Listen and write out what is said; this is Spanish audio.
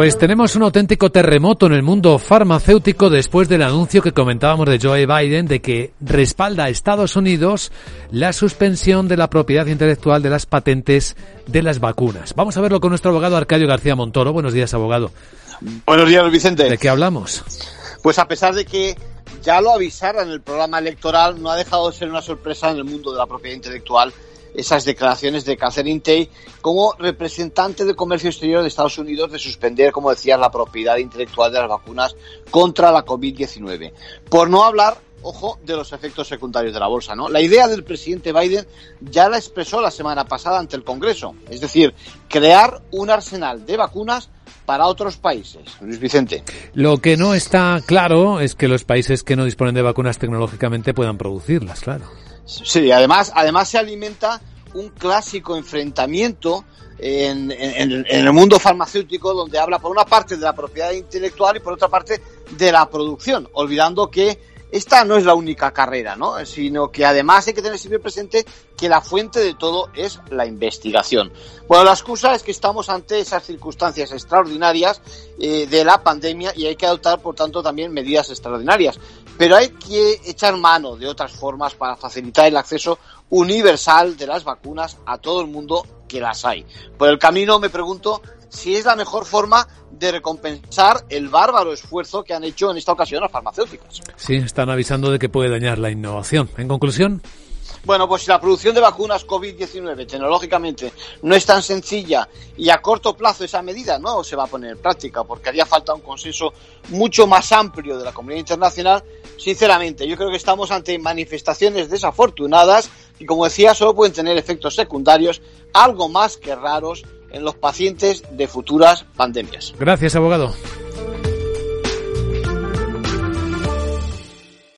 Pues tenemos un auténtico terremoto en el mundo farmacéutico después del anuncio que comentábamos de Joe Biden de que respalda a Estados Unidos la suspensión de la propiedad intelectual de las patentes de las vacunas. Vamos a verlo con nuestro abogado Arcadio García Montoro. Buenos días, abogado. Buenos días, Vicente. ¿De qué hablamos? Pues a pesar de que ya lo avisara en el programa electoral, no ha dejado de ser una sorpresa en el mundo de la propiedad intelectual esas declaraciones de Catherine Tay como representante de comercio exterior de Estados Unidos de suspender, como decía, la propiedad intelectual de las vacunas contra la COVID-19. Por no hablar ojo, de los efectos secundarios de la bolsa, ¿no? La idea del presidente Biden ya la expresó la semana pasada ante el Congreso, es decir, crear un arsenal de vacunas para otros países. Luis Vicente. Lo que no está claro es que los países que no disponen de vacunas tecnológicamente puedan producirlas, claro. Sí, además, además se alimenta un clásico enfrentamiento en, el mundo farmacéutico donde habla por una parte de la propiedad intelectual y por otra parte de la producción, olvidando que esta no es la única carrera, ¿no? Sino que además hay que tener siempre presente que la fuente de todo es la investigación. Bueno, la excusa es que estamos ante esas circunstancias extraordinarias eh, de la pandemia y hay que adoptar, por tanto, también medidas extraordinarias. Pero hay que echar mano de otras formas para facilitar el acceso universal de las vacunas a todo el mundo que las hay. Por el camino me pregunto si es la mejor forma de recompensar el bárbaro esfuerzo que han hecho en esta ocasión las farmacéuticas. Sí, están avisando de que puede dañar la innovación. En conclusión. Bueno, pues si la producción de vacunas COVID-19 tecnológicamente no es tan sencilla y a corto plazo esa medida no se va a poner en práctica porque haría falta un consenso mucho más amplio de la comunidad internacional, sinceramente yo creo que estamos ante manifestaciones desafortunadas y como decía solo pueden tener efectos secundarios algo más que raros en los pacientes de futuras pandemias. Gracias, abogado.